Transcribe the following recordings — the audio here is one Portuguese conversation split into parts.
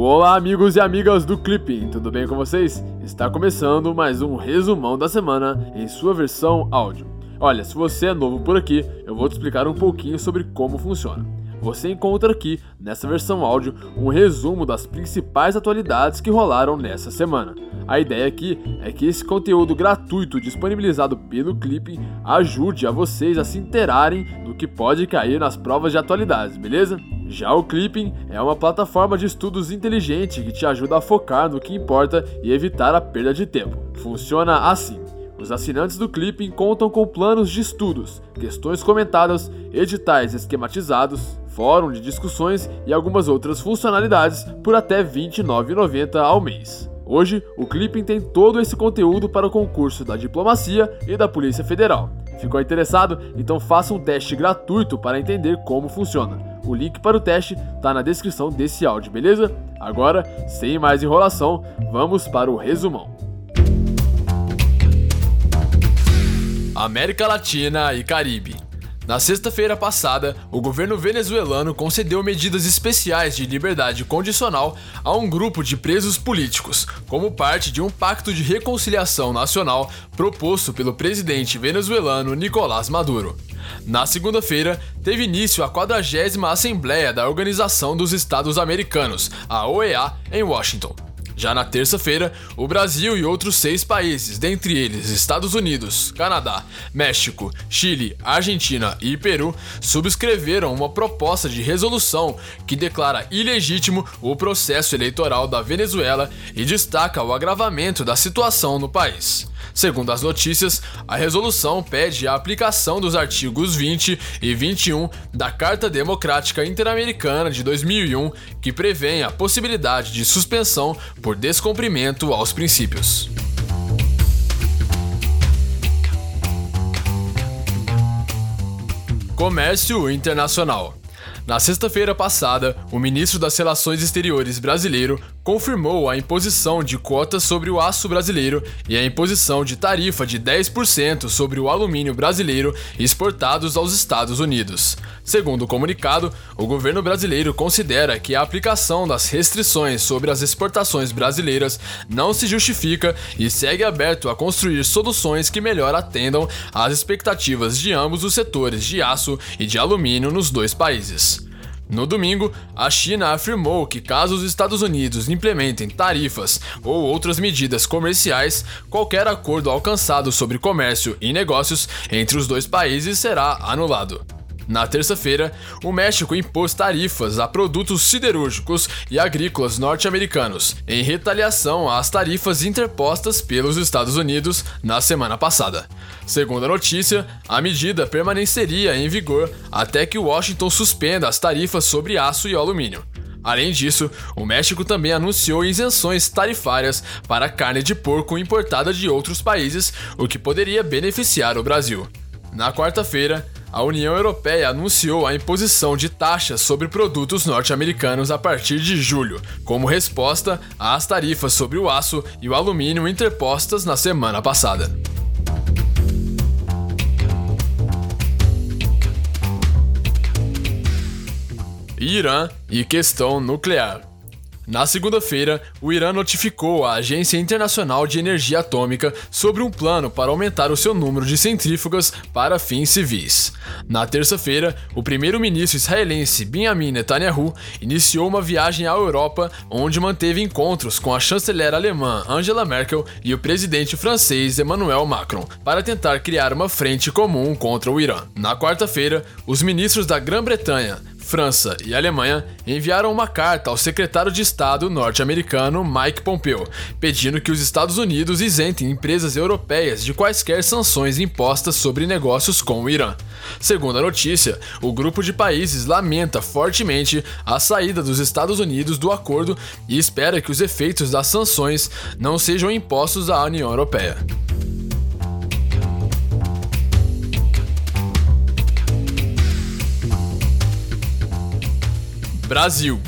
Olá, amigos e amigas do Clipping, tudo bem com vocês? Está começando mais um resumão da semana em sua versão áudio. Olha, se você é novo por aqui, eu vou te explicar um pouquinho sobre como funciona. Você encontra aqui, nessa versão áudio, um resumo das principais atualidades que rolaram nessa semana. A ideia aqui é que esse conteúdo gratuito disponibilizado pelo Clipping ajude a vocês a se interarem do que pode cair nas provas de atualidades, beleza? Já o Clipping é uma plataforma de estudos inteligente que te ajuda a focar no que importa e evitar a perda de tempo. Funciona assim. Os assinantes do Clipping contam com planos de estudos, questões comentadas, editais esquematizados, fórum de discussões e algumas outras funcionalidades por até R$ 29,90 ao mês. Hoje, o Clipping tem todo esse conteúdo para o concurso da Diplomacia e da Polícia Federal. Ficou interessado? Então faça um teste gratuito para entender como funciona. O link para o teste está na descrição desse áudio, beleza? Agora, sem mais enrolação, vamos para o resumão. América Latina e Caribe. Na sexta-feira passada, o governo venezuelano concedeu medidas especiais de liberdade condicional a um grupo de presos políticos, como parte de um pacto de reconciliação nacional proposto pelo presidente venezuelano Nicolás Maduro. Na segunda-feira, teve início a 40 Assembleia da Organização dos Estados Americanos, a OEA, em Washington. Já na terça-feira, o Brasil e outros seis países, dentre eles Estados Unidos, Canadá, México, Chile, Argentina e Peru, subscreveram uma proposta de resolução que declara ilegítimo o processo eleitoral da Venezuela e destaca o agravamento da situação no país. Segundo as notícias, a resolução pede a aplicação dos artigos 20 e 21 da Carta Democrática Interamericana de 2001, que prevêem a possibilidade de suspensão por descumprimento aos princípios. Comércio Internacional na sexta-feira passada, o ministro das Relações Exteriores brasileiro confirmou a imposição de cotas sobre o aço brasileiro e a imposição de tarifa de 10% sobre o alumínio brasileiro exportados aos Estados Unidos. Segundo o comunicado, o governo brasileiro considera que a aplicação das restrições sobre as exportações brasileiras não se justifica e segue aberto a construir soluções que melhor atendam às expectativas de ambos os setores de aço e de alumínio nos dois países. No domingo, a China afirmou que caso os Estados Unidos implementem tarifas ou outras medidas comerciais, qualquer acordo alcançado sobre comércio e negócios entre os dois países será anulado. Na terça-feira, o México impôs tarifas a produtos siderúrgicos e agrícolas norte-americanos, em retaliação às tarifas interpostas pelos Estados Unidos na semana passada. Segundo a notícia, a medida permaneceria em vigor até que Washington suspenda as tarifas sobre aço e alumínio. Além disso, o México também anunciou isenções tarifárias para carne de porco importada de outros países, o que poderia beneficiar o Brasil. Na quarta-feira, a União Europeia anunciou a imposição de taxas sobre produtos norte-americanos a partir de julho, como resposta às tarifas sobre o aço e o alumínio interpostas na semana passada. Irã e questão nuclear. Na segunda-feira, o Irã notificou a Agência Internacional de Energia Atômica sobre um plano para aumentar o seu número de centrífugas para fins civis. Na terça-feira, o primeiro-ministro israelense Benjamin Netanyahu iniciou uma viagem à Europa, onde manteve encontros com a chanceler alemã Angela Merkel e o presidente francês Emmanuel Macron, para tentar criar uma frente comum contra o Irã. Na quarta-feira, os ministros da Grã-Bretanha, França e Alemanha enviaram uma carta ao secretário de Estado norte-americano Mike Pompeo, pedindo que os Estados Unidos isentem empresas europeias de quaisquer sanções impostas sobre negócios com o Irã. Segundo a notícia, o grupo de países lamenta fortemente a saída dos Estados Unidos do acordo e espera que os efeitos das sanções não sejam impostos à União Europeia. Brasil.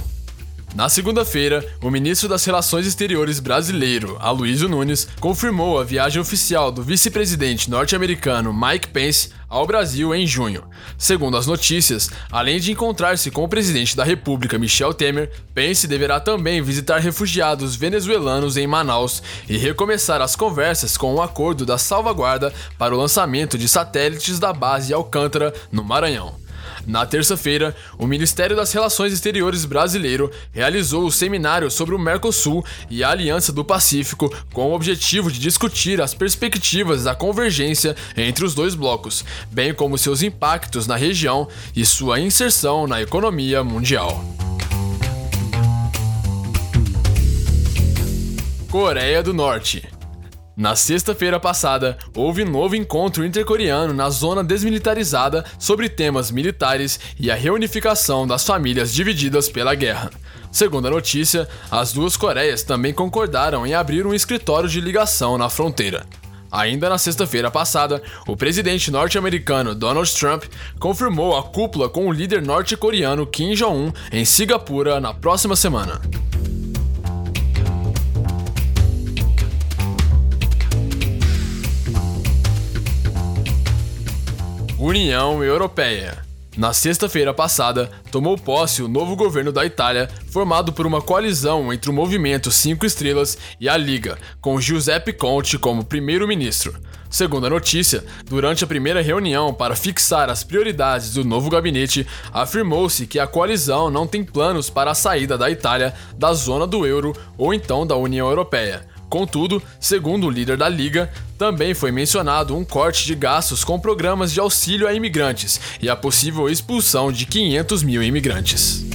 Na segunda-feira, o ministro das Relações Exteriores brasileiro, Aloysio Nunes, confirmou a viagem oficial do vice-presidente norte-americano Mike Pence ao Brasil em junho. Segundo as notícias, além de encontrar-se com o presidente da República, Michel Temer, Pence deverá também visitar refugiados venezuelanos em Manaus e recomeçar as conversas com um acordo da salvaguarda para o lançamento de satélites da base Alcântara, no Maranhão. Na terça-feira, o Ministério das Relações Exteriores brasileiro realizou o seminário sobre o Mercosul e a Aliança do Pacífico com o objetivo de discutir as perspectivas da convergência entre os dois blocos, bem como seus impactos na região e sua inserção na economia mundial. Coreia do Norte na sexta-feira passada, houve novo encontro intercoreano na zona desmilitarizada sobre temas militares e a reunificação das famílias divididas pela guerra. Segundo a notícia, as duas Coreias também concordaram em abrir um escritório de ligação na fronteira. Ainda na sexta-feira passada, o presidente norte-americano Donald Trump confirmou a cúpula com o líder norte-coreano Kim Jong-un em Singapura na próxima semana. União Europeia. Na sexta-feira passada, tomou posse o novo governo da Itália, formado por uma coalizão entre o Movimento Cinco Estrelas e a Liga, com Giuseppe Conte como primeiro-ministro. Segundo a notícia, durante a primeira reunião para fixar as prioridades do novo gabinete, afirmou-se que a coalizão não tem planos para a saída da Itália da zona do euro ou então da União Europeia. Contudo, segundo o líder da liga, também foi mencionado um corte de gastos com programas de auxílio a imigrantes e a possível expulsão de 500 mil imigrantes.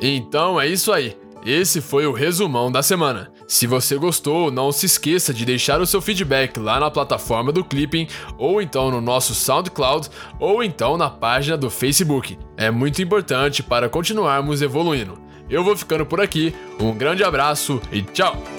Então é isso aí. Esse foi o resumão da semana. Se você gostou, não se esqueça de deixar o seu feedback lá na plataforma do Clipping, ou então no nosso SoundCloud, ou então na página do Facebook. É muito importante para continuarmos evoluindo. Eu vou ficando por aqui, um grande abraço e tchau!